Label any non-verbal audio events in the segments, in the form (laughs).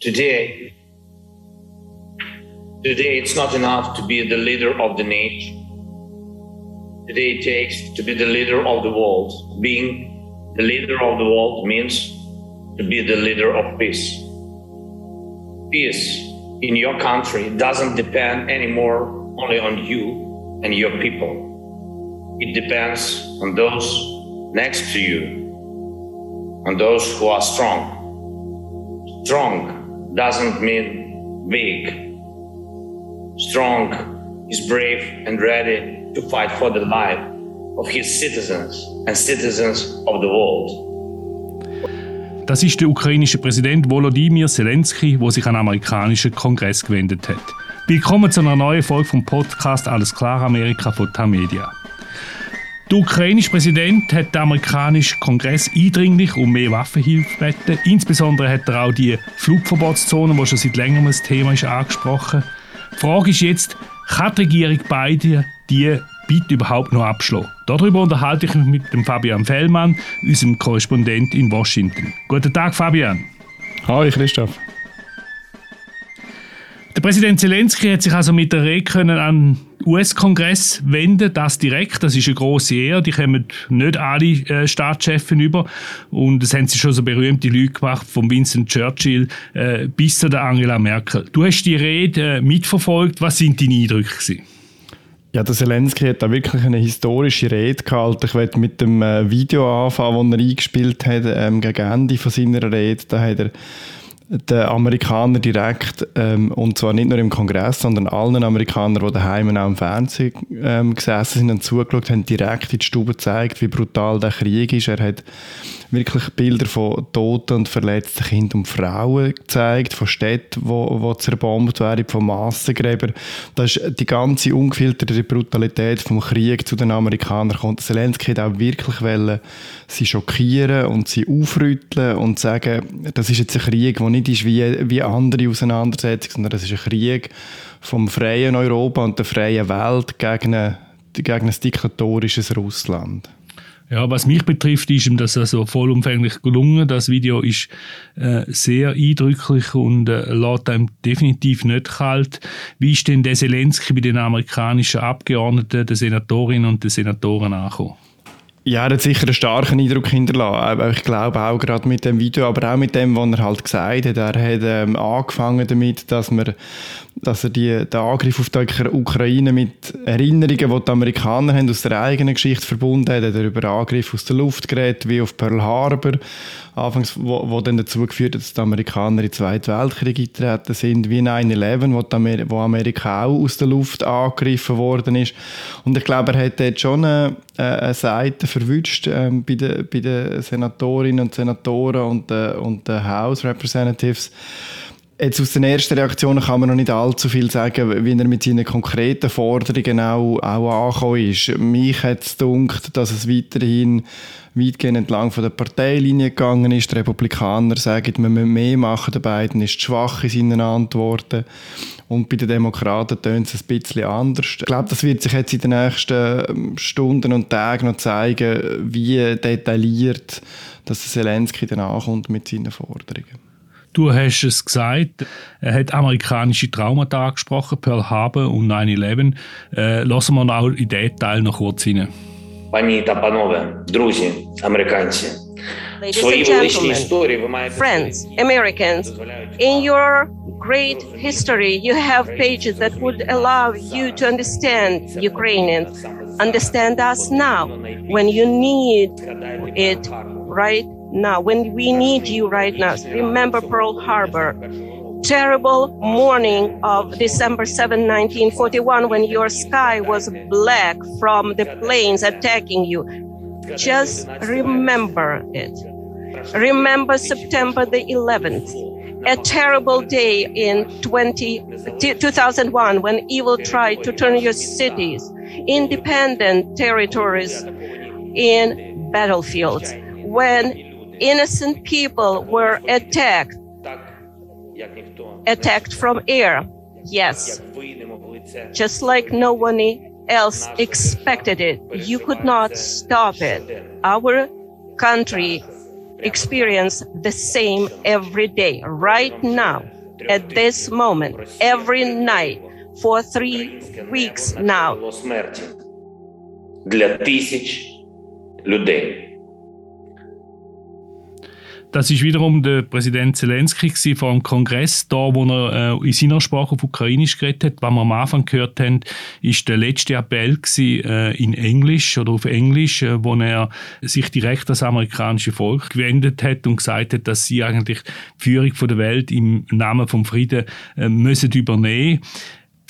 today, today it's not enough to be the leader of the nation. Today it takes to be the leader of the world. Being the leader of the world means to be the leader of peace. Peace in your country doesn't depend anymore only on you and your people. It depends on those next to you, on those who are strong. Strong doesn't mean big. Strong is brave and ready to fight for the life of his citizens and citizens of the world. Das ist der ukrainische Präsident Volodymyr Zelensky, der sich an den amerikanischen Kongress gewendet hat. Willkommen zu einer neuen Folge vom Podcast Alles klar Amerika von Tamedia. Der ukrainische Präsident hat den amerikanischen Kongress eindringlich um mehr Waffenhilfe gebeten. Insbesondere hat er auch die Flugverbotszone, die schon seit längerem ein Thema ist, angesprochen. Die Frage ist jetzt, kann die Regierung beide die bitte überhaupt noch abschlagen? Darüber unterhalte ich mich mit dem Fabian Fellmann, unserem Korrespondent in Washington. Guten Tag, Fabian. Hallo, Christoph. Der Präsident Zelensky hat sich also mit der Rede können an US-Kongress wenden, das direkt, das ist eine große Ehre, die kommen nicht alle äh, Staatschefs über und das haben sie schon so berühmte Leute gemacht, von Winston Churchill äh, bis zu der Angela Merkel. Du hast die Rede äh, mitverfolgt, was sind deine Eindrücke gewesen? Ja, der Zelensky hat da wirklich eine historische Rede gehalten. Ich werde mit dem äh, Video anfangen, das er eingespielt hat, ähm, gegen Ende von seiner Rede. Da hat er den Amerikanern direkt, ähm, und zwar nicht nur im Kongress, sondern allen Amerikanern, die daheim auch im Fernsehen ähm, gesessen sind und zugeschaut haben, direkt in die Stube gezeigt, wie brutal der Krieg ist. Er hat wirklich Bilder von toten und verletzten Kindern und Frauen gezeigt, von Städten, wo zerbombt werden, von Massengräbern. Das ist die ganze ungefilterte Brutalität vom Krieg zu den Amerikanern kommt. Zelensky hat auch wirklich wollen, sie schockieren und sie aufrütteln und sagen, das ist jetzt ein Krieg, der nicht ist wie, wie andere Auseinandersetzungen, sondern das ist ein Krieg vom freien Europa und der freien Welt gegen, eine, gegen ein diktatorisches Russland. Ja, was mich betrifft, ist ihm das also vollumfänglich gelungen. Das Video ist äh, sehr eindrücklich und äh, lässt einem definitiv nicht kalt. Wie ist denn der Zelensky bei den amerikanischen Abgeordneten, den Senatorinnen und den Senatoren angekommen? Ja, er hat sicher einen starken Eindruck hinterlassen. Ich glaube auch gerade mit dem Video, aber auch mit dem, was er halt gesagt hat. Er hat ähm, angefangen damit, dass, wir, dass er die, den Angriff auf die Ukraine mit Erinnerungen, die die Amerikaner haben, aus der eigenen Geschichte verbunden hat. Er hat über Angriff aus der Luft geredet, wie auf Pearl Harbor anfangs, wo, wo dann dazu geführt hat, dass die Amerikaner in den Zweiten Weltkrieg eingetreten sind, wie 9-11, wo, Amer wo Amerika auch aus der Luft angegriffen worden ist. Und ich glaube, er hat dort schon eine, eine Seite verwünscht ähm, bei, den, bei den Senatorinnen und Senatoren und, äh, und den House Representatives. Jetzt aus den ersten Reaktionen kann man noch nicht allzu viel sagen, wie er mit seinen konkreten Forderungen auch, auch angekommen ist. Mich hat es gedacht, dass es weiterhin weitgehend entlang von der Parteilinie gegangen ist. Die Republikaner sagen, wir müssen mehr machen. Der Biden ist schwach in seinen Antworten. Und bei den Demokraten tönt es ein bisschen anders. Ich glaube, das wird sich jetzt in den nächsten ähm, Stunden und Tagen noch zeigen, wie detailliert dass Zelensky dann ankommt mit seinen Forderungen. Du hast es gesagt, er hat amerikanische Traumata angesprochen, Pearl Harbor und 9-11. Äh, lassen wir auch in den Teil noch kurz hinein. Пані та панове, друзі, американці. Свої величні історії ви маєте friends, Americans. In your great history, you have pages that would allow you to understand Ukrainians, understand us now when you need it right now, when we need you right now. Remember Pearl Harbor terrible morning of December 7, 1941, when your sky was black from the planes attacking you. Just remember it. Remember September the 11th, a terrible day in 20, 2001 when evil tried to turn your cities, independent territories, in battlefields, when innocent people were attacked attacked from air. Yes. Just like no one else expected it. You could not stop it. Our country experience the same every day, right now, at this moment, every night, for three weeks now. Для тисяч людей. Das ist wiederum der Präsident Zelensky vor dem Kongress, da wo er äh, in seiner Sprache auf Ukrainisch geredet hat. Was wir am Anfang gehört haben, ist der letzte Appell gewesen, äh, in Englisch oder auf Englisch, äh, wo er sich direkt das amerikanische Volk gewendet hat und gesagt hat, dass sie eigentlich die Führung der Welt im Namen vom Frieden äh, müssen übernehmen.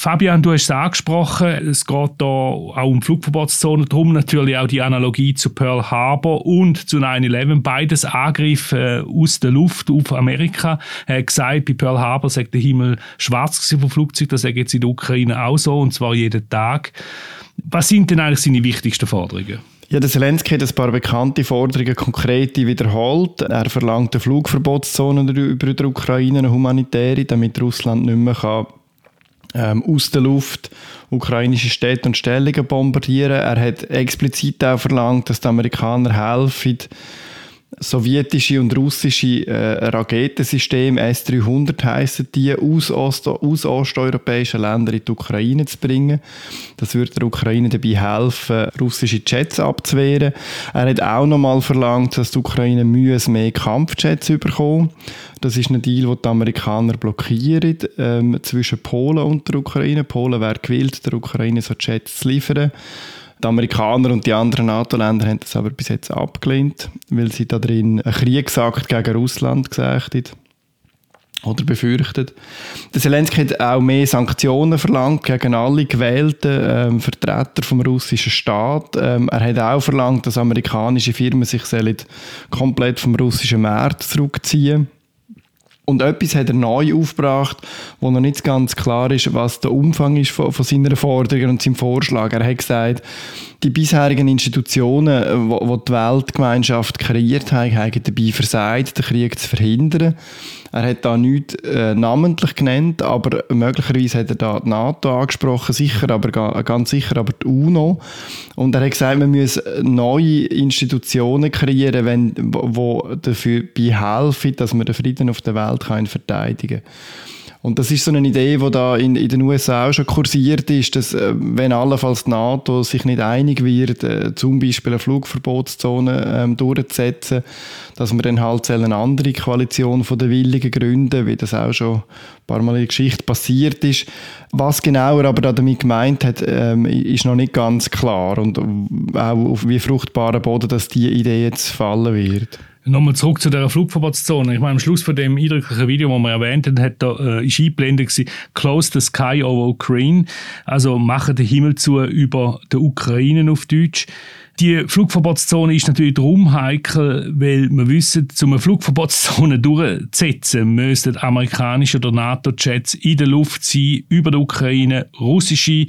Fabian, du hast es angesprochen, es geht da auch um Flugverbotszonen, darum natürlich auch die Analogie zu Pearl Harbor und zu 9-11, beides Angriffe äh, aus der Luft auf Amerika. Er hat gesagt, bei Pearl Harbor sagt der Himmel schwarz vom Flugzeug, das sagt jetzt in der Ukraine auch so, und zwar jeden Tag. Was sind denn eigentlich seine wichtigsten Forderungen? Ja, der Zelensky hat ein paar bekannte Forderungen konkrete wiederholt. Er verlangt eine Flugverbotszone über die Ukraine, eine humanitäre, damit Russland nicht mehr ähm, aus der Luft ukrainische Städte und Stellungen bombardieren. Er hat explizit auch verlangt, dass die Amerikaner helfen, sowjetische und russische äh, Raketensysteme S-300 heißen die aus, Ost aus osteuropäischen Ländern in die Ukraine zu bringen. Das würde der Ukraine dabei helfen, russische Jets abzuwehren. Er hat auch nochmal verlangt, dass die Ukraine mehr Kampfjets bekommen. Das ist ein Deal, den die Amerikaner blockieren ähm, zwischen Polen und der Ukraine. Polen wäre gewillt, der Ukraine so Jets zu liefern. Die Amerikaner und die anderen NATO-Länder haben das aber bis jetzt abgelehnt, weil sie da drin einen Kriegsakt gegen Russland gesagt haben oder befürchtet. Der Zelensky hat auch mehr Sanktionen verlangt gegen alle gewählten ähm, Vertreter vom russischen Staat. Ähm, er hat auch verlangt, dass amerikanische Firmen sich komplett vom russischen Markt zurückziehen und etwas hat er neu aufgebracht, wo noch nicht ganz klar ist, was der Umfang ist von, von seiner Forderung und seinem Vorschlag. Er hat gesagt, die bisherigen Institutionen, wo die Weltgemeinschaft kreiert haben, haben dabei versagt, den Krieg zu verhindern. Er hat da nichts äh, namentlich genannt, aber möglicherweise hat er da die NATO angesprochen, sicher, aber ganz sicher aber die UNO. Und er hat gesagt, man muss neue Institutionen kreieren, wenn, wo dafür helfen, dass man den Frieden auf der Welt kann verteidigen kann. Und das ist so eine Idee, die da in, in den USA auch schon kursiert ist, dass äh, wenn allenfalls die NATO sich nicht einig wird, äh, zum Beispiel eine Flugverbotszone ähm, durchzusetzen, dass man dann halt eine andere Koalition von der Willigen gründen, wie das auch schon ein paar Mal in der Geschichte passiert ist. Was genauer aber damit gemeint hat, ähm, ist noch nicht ganz klar und auch auf wie fruchtbaren Boden, dass diese Idee jetzt fallen wird. Nochmal zurück zu der Flugverbotszone. Ich meine, am Schluss von dem eindrücklichen Video, das wir erwähnt haben, hat da, äh, ist eingeblendet gewesen, Close the Sky over Ukraine. Also machen den Himmel zu über der Ukraine auf Deutsch. Die Flugverbotszone ist natürlich darum heikel, weil wir wissen, um eine Flugverbotszone (laughs) durchzusetzen, müssten amerikanische oder NATO-Jets in der Luft sein, über der Ukraine, russische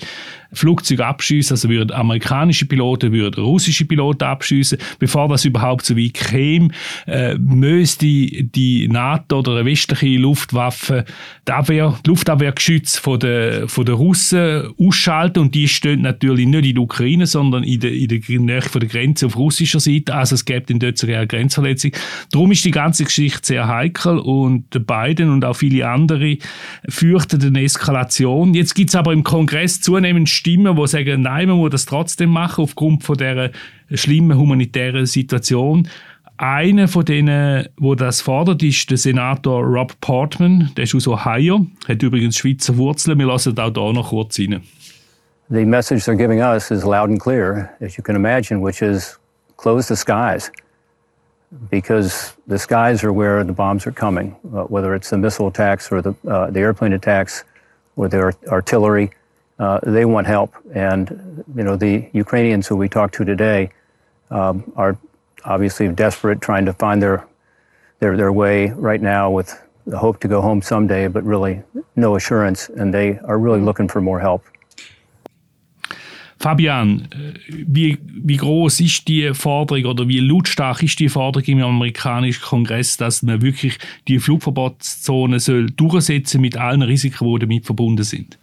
Flugzeuge abschießen, also würden amerikanische Piloten würden russische Piloten abschießen, bevor das überhaupt so weit käme, äh, müsste die NATO oder eine westliche Luftwaffe die, Abwehr, die Luftabwehrgeschütze von der, von der Russen ausschalten. Und die stehen natürlich nicht in der Ukraine, sondern in der, in der Nähe von der Grenze auf russischer Seite, also es gibt in dort sogar eine Grenzverletzung. Darum ist die ganze Geschichte sehr heikel und Biden und auch viele andere fürchten eine Eskalation. Jetzt gibt es aber im Kongress zunehmend Stimmen, die sagen, nein, man muss das trotzdem machen aufgrund von der schlimmen humanitären Situation. Einer von denen, wo das fordert, ist der Senator Rob Portman. Der ist aus Ohio, hat übrigens Schweizer Wurzeln. Wir lassen auch da noch kurz rein. The message they're giving us is loud and clear, as you can imagine, which is close the skies. Because the skies are where the bombs are coming, uh, whether it's the missile attacks or the, uh, the airplane attacks or the artillery. uh, they want help. And, you know, the Ukrainians who we talked to today um, are obviously desperate, trying to find their, their, their way right now with the hope to go home someday, but really no assurance. And they are really looking for more help. Fabian, wie, wie groß ist die Forderung oder wie lautstark ist die Forderung im amerikanischen Kongress, dass man wirklich die Flugverbotszone soll durchsetzen mit allen Risiken, die damit verbunden sind?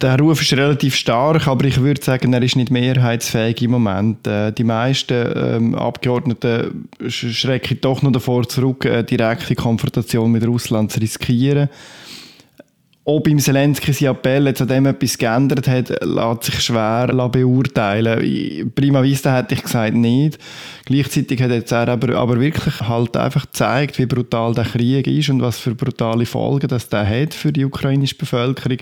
der Ruf ist relativ stark, aber ich würde sagen, er ist nicht mehrheitsfähig im Moment. Äh, die meisten ähm, Abgeordneten schrecken doch noch davor zurück, eine direkte Konfrontation mit Russland zu riskieren. Ob im Zelensky sein Appell an dem etwas geändert hat, lässt sich schwer beurteilen. Prima vista hätte ich gesagt, nicht. Gleichzeitig hat jetzt er aber, aber wirklich halt einfach gezeigt, wie brutal der Krieg ist und was für brutale Folgen das der hat für die ukrainische Bevölkerung.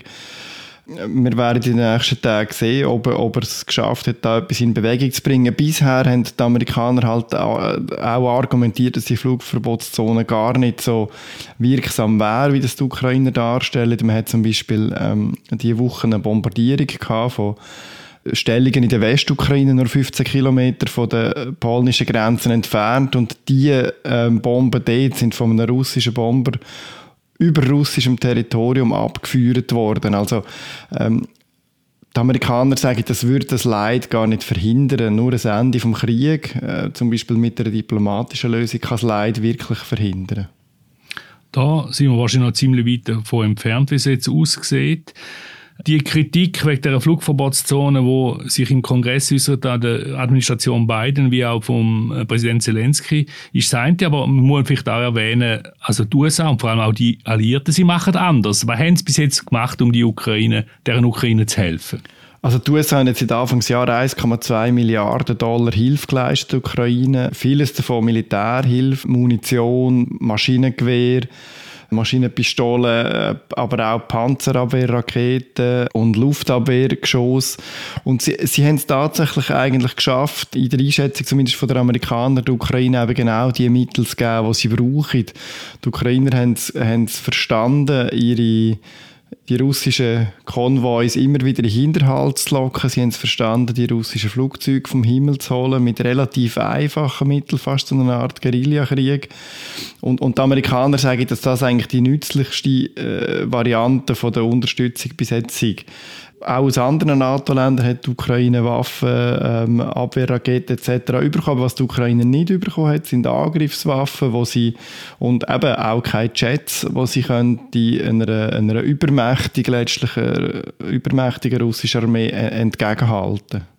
Wir werden in den nächsten Tagen sehen, ob ob er es geschafft hat, da etwas in Bewegung zu bringen. Bisher haben die Amerikaner halt auch argumentiert, dass die Flugverbotszone gar nicht so wirksam wäre, wie das die Ukrainer darstellen. Man hat zum Beispiel ähm, diese Woche eine Bombardierung gehabt von Stellungen in der Westukraine, nur 15 Kilometer von den polnischen Grenzen entfernt. Und diese ähm, Bomben dort sind von einem russischen Bomber über russischem Territorium abgeführt worden. Also ähm, die Amerikaner sagen, das würde das Leid gar nicht verhindern. Nur ein Ende vom Krieg, äh, zum Beispiel mit einer diplomatischen Lösung, kann das Leid wirklich verhindern. Da sind wir wahrscheinlich noch ziemlich weit davon entfernt, wie es jetzt aussieht. Die Kritik wegen der Flugverbotszone, wo sich im Kongress äußert an der Administration Biden wie auch vom äh, Präsident Zelensky, ist sein, aber man muss vielleicht auch erwähnen, also die USA und vor allem auch die Alliierten, sie machen anders. Was haben sie bis jetzt gemacht, um die Ukraine, deren Ukraine zu helfen? Also die USA haben jetzt seit Anfangsjahr 1,2 Milliarden Dollar Hilfe geleistet Ukraine. Vieles davon Militärhilfe, Munition, Maschinengewehr, Maschinenpistolen, äh, aber auch Panzerabwehrraketen und Luftabwehrgeschoss. Und sie, sie haben es tatsächlich eigentlich geschafft, in der Einschätzung zumindest von den Amerikanern, der Ukraine eben genau die Mittel zu geben, die sie brauchen. Die Ukrainer haben es verstanden, ihre die russischen Konvois immer wieder in Hinterhalt zu locken. Sie haben es verstanden, die russischen Flugzeuge vom Himmel zu holen, mit relativ einfachen Mitteln, fast so einer Art Guerillakrieg. Und, und die Amerikaner sagen, dass das eigentlich die nützlichste äh, Variante von der Unterstützung bis jetzt ist. Auch aus anderen NATO-Ländern hat die Ukraine Waffen, ähm, Abwehrraketen etc. bekommen. Was die Ukraine nicht bekommen hat, sind Angriffswaffen, wo sie und eben auch keine Jets, wo sie können die einer, einer übermächtigen, letztlich übermächtigen russischen Armee äh, entgegenhalten.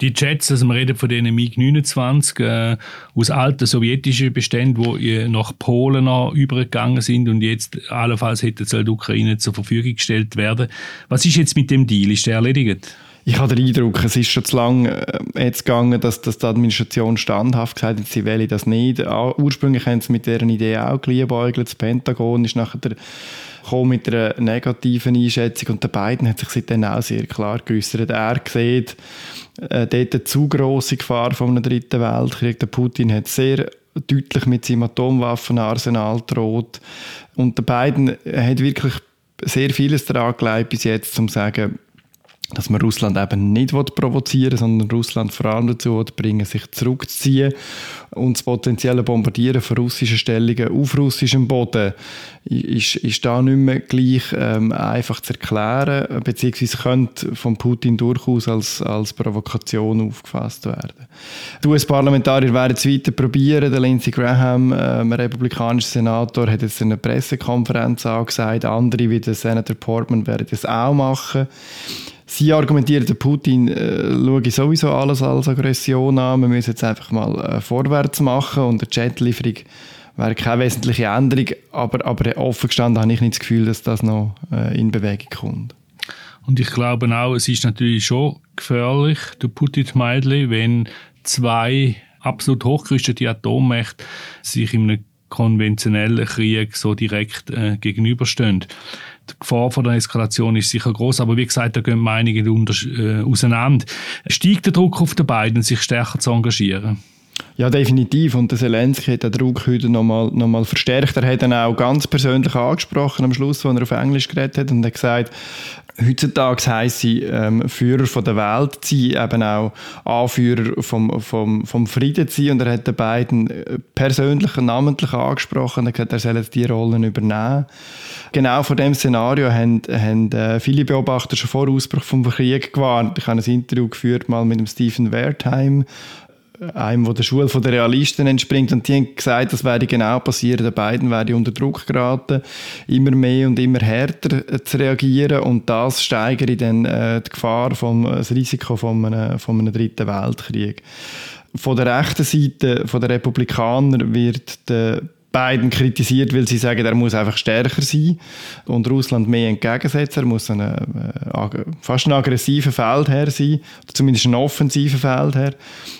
Die Jets, also wir reden von denen MiG-29 äh, aus alten sowjetischen Beständen, die nach Polen noch übergegangen sind und jetzt allenfalls hätten sie der Ukraine zur Verfügung gestellt werden. Was ist jetzt mit dem Deal? Ist der erledigt? Ich habe den Eindruck, es ist schon zu lange äh, jetzt gegangen, dass, dass die Administration standhaft gesagt hat, sie wähle das nicht. Ursprünglich haben sie mit deren Idee auch geliebäugelt. Das Pentagon ist nachher der mit einer negativen Einschätzung und der beiden hat sich seitdem auch sehr klar geäußert. Er sieht äh, dort eine zu grosse Gefahr von einem dritten Weltkrieg. Der Putin hat sehr deutlich mit seinem Atomwaffenarsenal droht und der beiden hat wirklich sehr vieles daran gelegt bis jetzt, um zu sagen, dass man Russland eben nicht provozieren will, sondern Russland vor allem dazu bringen, sich zurückzuziehen und das potenzielle Bombardieren von russischen Stellungen auf russischem Boden ist, ist da nicht mehr gleich ähm, einfach zu erklären, beziehungsweise könnte von Putin durchaus als, als Provokation aufgefasst werden. Die US-Parlamentarier werden es weiter probieren. Der Lindsey Graham, ähm, republikanischer Senator, hat jetzt eine Pressekonferenz angesagt. Andere wie der Senator Portman werden das auch machen. Sie argumentieren, der Putin äh, schaue sowieso alles als Aggression an. Wir müssen jetzt einfach mal äh, vorwärts machen und eine Jetlieferung wäre keine wesentliche Änderung. Aber, aber offen gestanden habe ich nicht das Gefühl, dass das noch äh, in Bewegung kommt. Und ich glaube auch, es ist natürlich schon gefährlich, der Putin-Meidli, wenn zwei absolut hochgerüstete Atommächte sich in einem konventionellen Krieg so direkt äh, gegenüberstehen die Gefahr von der Eskalation ist sicher groß, aber wie gesagt, da gehen Meinungen äh, auseinander. Steigt der Druck auf die beiden, sich stärker zu engagieren? Ja, definitiv. Und der Zelensky hat den Druck heute nochmal noch mal verstärkt. Er hat ihn auch ganz persönlich angesprochen am Schluss, als er auf Englisch geredet hat und hat gesagt, heutzutage heisst sie ähm, Führer von der Welt zu sein, eben auch Anführer vom, vom, vom Frieden zu sein. Und er hat den beiden äh, persönlich und namentlich angesprochen. Hat gesagt, er soll diese Rollen übernehmen. Genau vor dem Szenario haben, haben äh, viele Beobachter schon vor Ausbruch vom Krieg gewarnt. Ich habe ein Interview geführt mal mit dem Stephen Wertheim, einem, der der Schule der Realisten entspringt. Und die haben gesagt, das werde genau passieren. Der beiden werde unter Druck geraten, immer mehr und immer härter äh, zu reagieren. Und das steigere dann äh, die Gefahr, vom, das Risiko von einem, von einem dritten Weltkrieg. Von der rechten Seite, von der Republikaner, wird der Biden kritisiert, weil sie sagen, er muss einfach stärker sein und Russland mehr entgegensetzen. Er muss ein, äh, fast ein aggressiver Feldherr sein, oder zumindest ein offensiver Feldherr.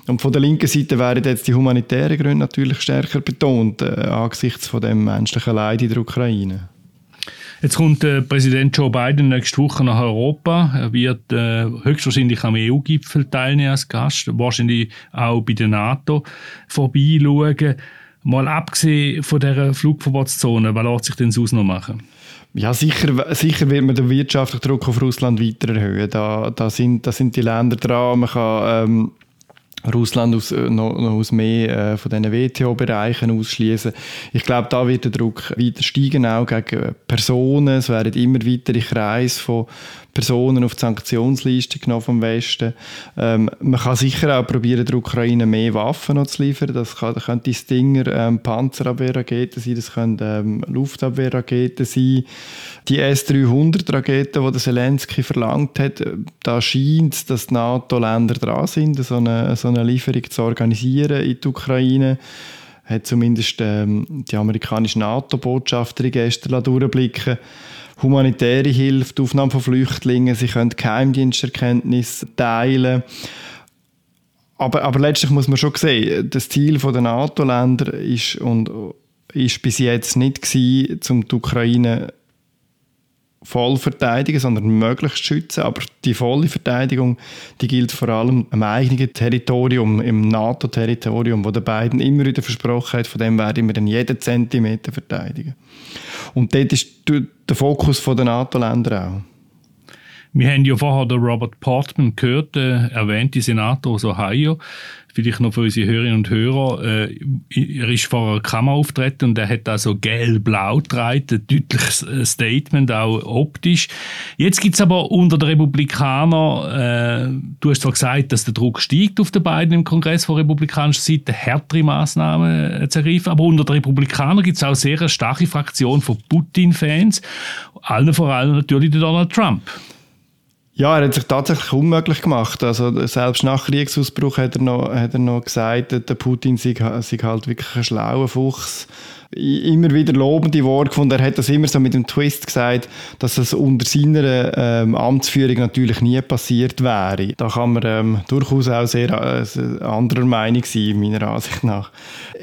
Und von der linken Seite werden jetzt die humanitären Gründe natürlich stärker betont, äh, angesichts von dem menschlichen Leid in der Ukraine. Jetzt kommt äh, Präsident Joe Biden nächste Woche nach Europa. Er wird äh, höchstwahrscheinlich am EU-Gipfel teilnehmen als Gast, wahrscheinlich auch bei der NATO vorbeischauen. Mal abgesehen von dieser Flugverbotszone, was lässt sich denn sonst noch machen? Ja, sicher, sicher wird man den wirtschaftlichen Druck auf Russland weiter erhöhen. Da, da, sind, da sind die Länder dran. Man kann ähm, Russland aus, äh, noch, noch aus mehr äh, von diesen WTO-Bereichen ausschließen. Ich glaube, da wird der Druck weiter steigen, auch gegen Personen. Es werden immer weitere Kreise von Personen auf die Sanktionsliste genommen vom Westen. Ähm, man kann sicher auch probieren, der Ukraine mehr Waffen noch zu liefern. Das, kann, das könnte Stinger ähm, Panzerabwehrraketen sein, das können ähm, Luftabwehrraketen sein. Die S-300-Raketen, die Zelensky verlangt hat, da scheint es, dass die NATO-Länder dran sind, so eine, so eine Lieferung zu organisieren in die Ukraine hat zumindest ähm, die amerikanische NATO-Botschafterin gestern durchblicken humanitäre Hilfe, die Aufnahme von Flüchtlingen, sie können Geheimdiensterkenntnisse teilen. Aber, aber letztlich muss man schon sehen, das Ziel der NATO-Länder ist, ist bis jetzt nicht gewesen, um die Ukraine voll verteidigen, sondern möglichst schützen. Aber die volle Verteidigung, die gilt vor allem am eigenen Territorium, im NATO-Territorium, wo der beiden immer wieder versprochen hat, von dem werden wir dann jeden Zentimeter verteidigen. Und dort ist der Fokus der NATO-Länder auch. Wir haben ja vorher den Robert Portman gehört, der erwähnte Senator aus Ohio, vielleicht noch für unsere Hörerinnen und Hörer, äh, er ist vor einer Kammer auftreten und er hat also gelb-blau getragen, ein deutliches äh, Statement, auch optisch. Jetzt gibt es aber unter den Republikanern, äh, du hast zwar gesagt, dass der Druck steigt auf den beiden im Kongress von republikanischer Seite, härtere Maßnahmen äh, zu ergreifen, aber unter den Republikanern gibt es auch sehr eine starke Fraktion von Putin-Fans, allen vor allem natürlich Donald Trump. Ja, er hat sich tatsächlich unmöglich gemacht. Also selbst nach Kriegsausbruch hat er noch, hat er noch gesagt, der Putin sei, sei halt wirklich ein schlauer Fuchs immer wieder lobende Worte gefunden. Er hat das immer so mit dem Twist gesagt, dass es unter seiner ähm, Amtsführung natürlich nie passiert wäre. Da kann man ähm, durchaus auch sehr äh, anderer Meinung sein, meiner Ansicht nach.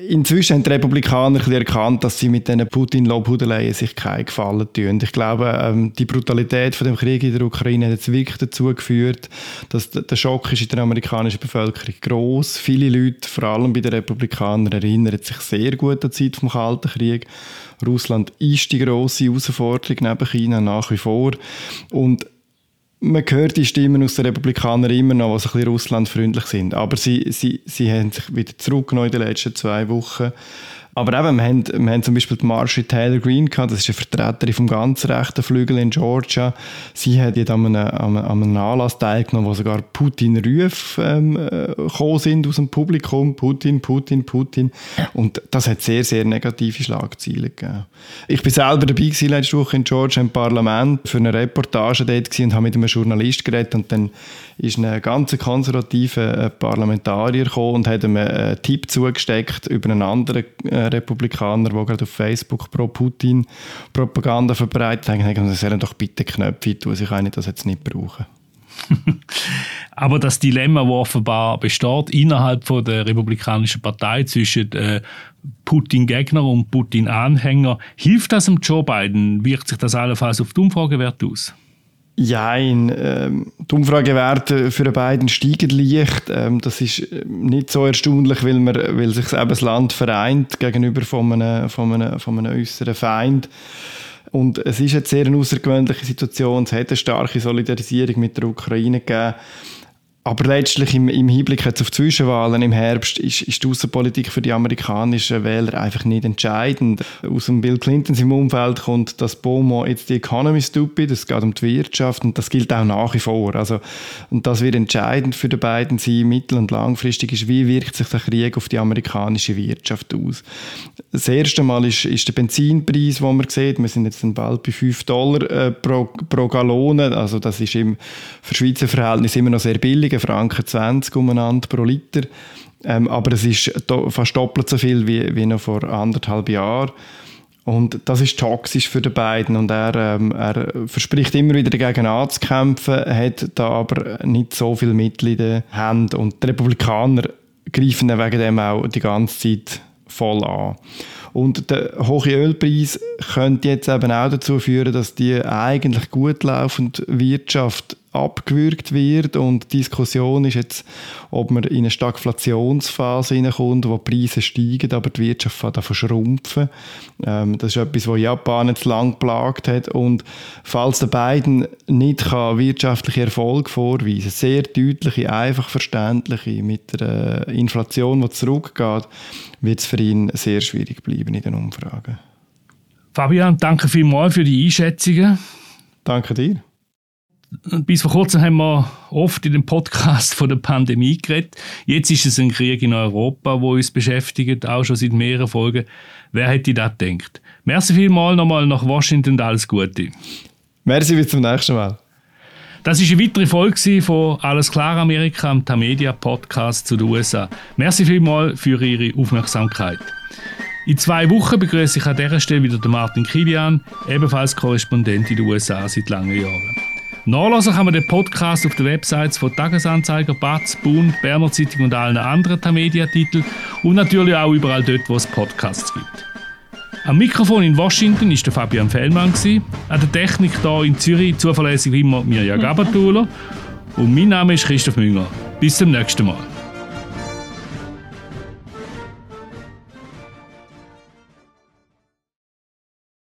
Inzwischen haben die Republikaner erkannt, dass sie mit diesen Putin-Lobhudeleien sich keinen Gefallen tun. Ich glaube, ähm, die Brutalität von dem Krieg in der Ukraine hat jetzt wirklich dazu geführt, dass der Schock ist in der amerikanischen Bevölkerung groß. Viele Leute, vor allem bei den Republikanern, erinnern sich sehr gut an die Zeit vom Kalten Kalten Krieg. Russland ist die grosse Herausforderung neben China nach wie vor. Und man hört die Stimmen aus den Republikanern immer noch, so ein bisschen russlandfreundlich sind. Aber sie, sie, sie haben sich wieder zurückgenommen in den letzten zwei Wochen. Aber eben, wir haben, wir haben zum Beispiel die Marcia Taylor Greene gehabt, das ist eine Vertreterin vom ganz rechten Flügel in Georgia. Sie hat jetzt an einem, an einem Anlass teilgenommen, wo sogar Putin-Rufe ähm, äh, sind aus dem Publikum. Putin, Putin, Putin. Und das hat sehr, sehr negative Schlagzeilen gegeben. Ich bin selber dabei gewesen, letzte Woche in Georgia im Parlament für eine Reportage dort und habe mit einem Journalist geredet und dann ist ein ganz konservativer äh, Parlamentarier gekommen und hat ihm einen Tipp zugesteckt über einen anderen äh, Republikaner, der gerade auf Facebook pro Putin Propaganda verbreitet hat. Und er soll doch bitte Knöpfe tun, ich kann das jetzt nicht brauchen. (laughs) Aber das Dilemma, das offenbar besteht innerhalb von der Republikanischen Partei zwischen äh, Putin-Gegner und Putin-Anhänger, hilft das dem Joe Biden? Wirkt sich das allenfalls auf die Umfragewerte aus? Ja, ähm, die Umfragewerte für beiden steigen leicht. Ähm, das ist ähm, nicht so erstaunlich, weil, man, weil sich eben das Land vereint gegenüber von einem, von einem, von einem äußeren Feind. Und es ist jetzt sehr eine außergewöhnliche Situation. Es hat eine starke Solidarisierung mit der Ukraine gegeben. Aber letztlich im, im Hinblick jetzt auf die Zwischenwahlen im Herbst ist, ist die Außenpolitik für die amerikanischen Wähler einfach nicht entscheidend. Aus dem Bill Clintons im Umfeld kommt das Bomo jetzt die Economy stupid, es geht um die Wirtschaft und das gilt auch nach wie vor. Also, und das wird entscheidend für die beiden sein, mittel- und langfristig ist, wie wirkt sich der Krieg auf die amerikanische Wirtschaft aus. Das erste Mal ist, ist der Benzinpreis, den man sieht, wir sind jetzt bald bei 5 Dollar äh, pro, pro Gallone, also das ist im für Schweizer Verhältnis immer noch sehr billig, Franken 20 umeinander pro Liter. Ähm, aber es ist do, fast doppelt so viel wie, wie noch vor anderthalb Jahren. Und das ist toxisch für die beiden und er, ähm, er verspricht immer wieder dagegen anzukämpfen, hat da aber nicht so viel Mittel in den Händen und die Republikaner greifen dann wegen dem auch die ganze Zeit voll an. Und der hohe Ölpreis könnte jetzt eben auch dazu führen, dass die eigentlich gut laufende Wirtschaft abgewürgt wird und die Diskussion ist jetzt, ob man in eine Stagflationsphase hineinkommt, wo die Preise steigen, aber die Wirtschaft davon verschrumpfen. Ähm, das ist etwas, was Japan jetzt lang plagt hat und falls der beiden nicht kann wirtschaftliche Erfolg vorweisen, sehr deutliche, einfach verständliche, mit der Inflation, die zurückgeht, wird es für ihn sehr schwierig bleiben in den Umfragen. Fabian, danke vielmals für die Einschätzungen. Danke dir. Bis vor kurzem haben wir oft in dem Podcast von der Pandemie geredet. Jetzt ist es ein Krieg in Europa, wo uns beschäftigt, auch schon seit mehreren Folgen. Wer hätte das gedacht? Merci vielmals nochmal nach Washington alles Gute. Merci, bis zum nächsten Mal. Das ist eine weitere Folge von Alles klar Amerika am Tamedia Podcast zu den USA. Merci vielmals für Ihre Aufmerksamkeit. In zwei Wochen begrüße ich an dieser Stelle wieder den Martin Kilian, ebenfalls Korrespondent in den USA seit langen Jahren. Nachlesen kann man den Podcast auf den Websites von Tagesanzeiger, Batz, Bund, Berner Zeitung und allen anderen Tamedia-Titeln und natürlich auch überall dort, wo es Podcasts gibt. Am Mikrofon in Washington war Fabian Fellmann, an der Technik hier in Zürich zuverlässig wie immer Mirja Gabatuller und mein Name ist Christoph Münger. Bis zum nächsten Mal.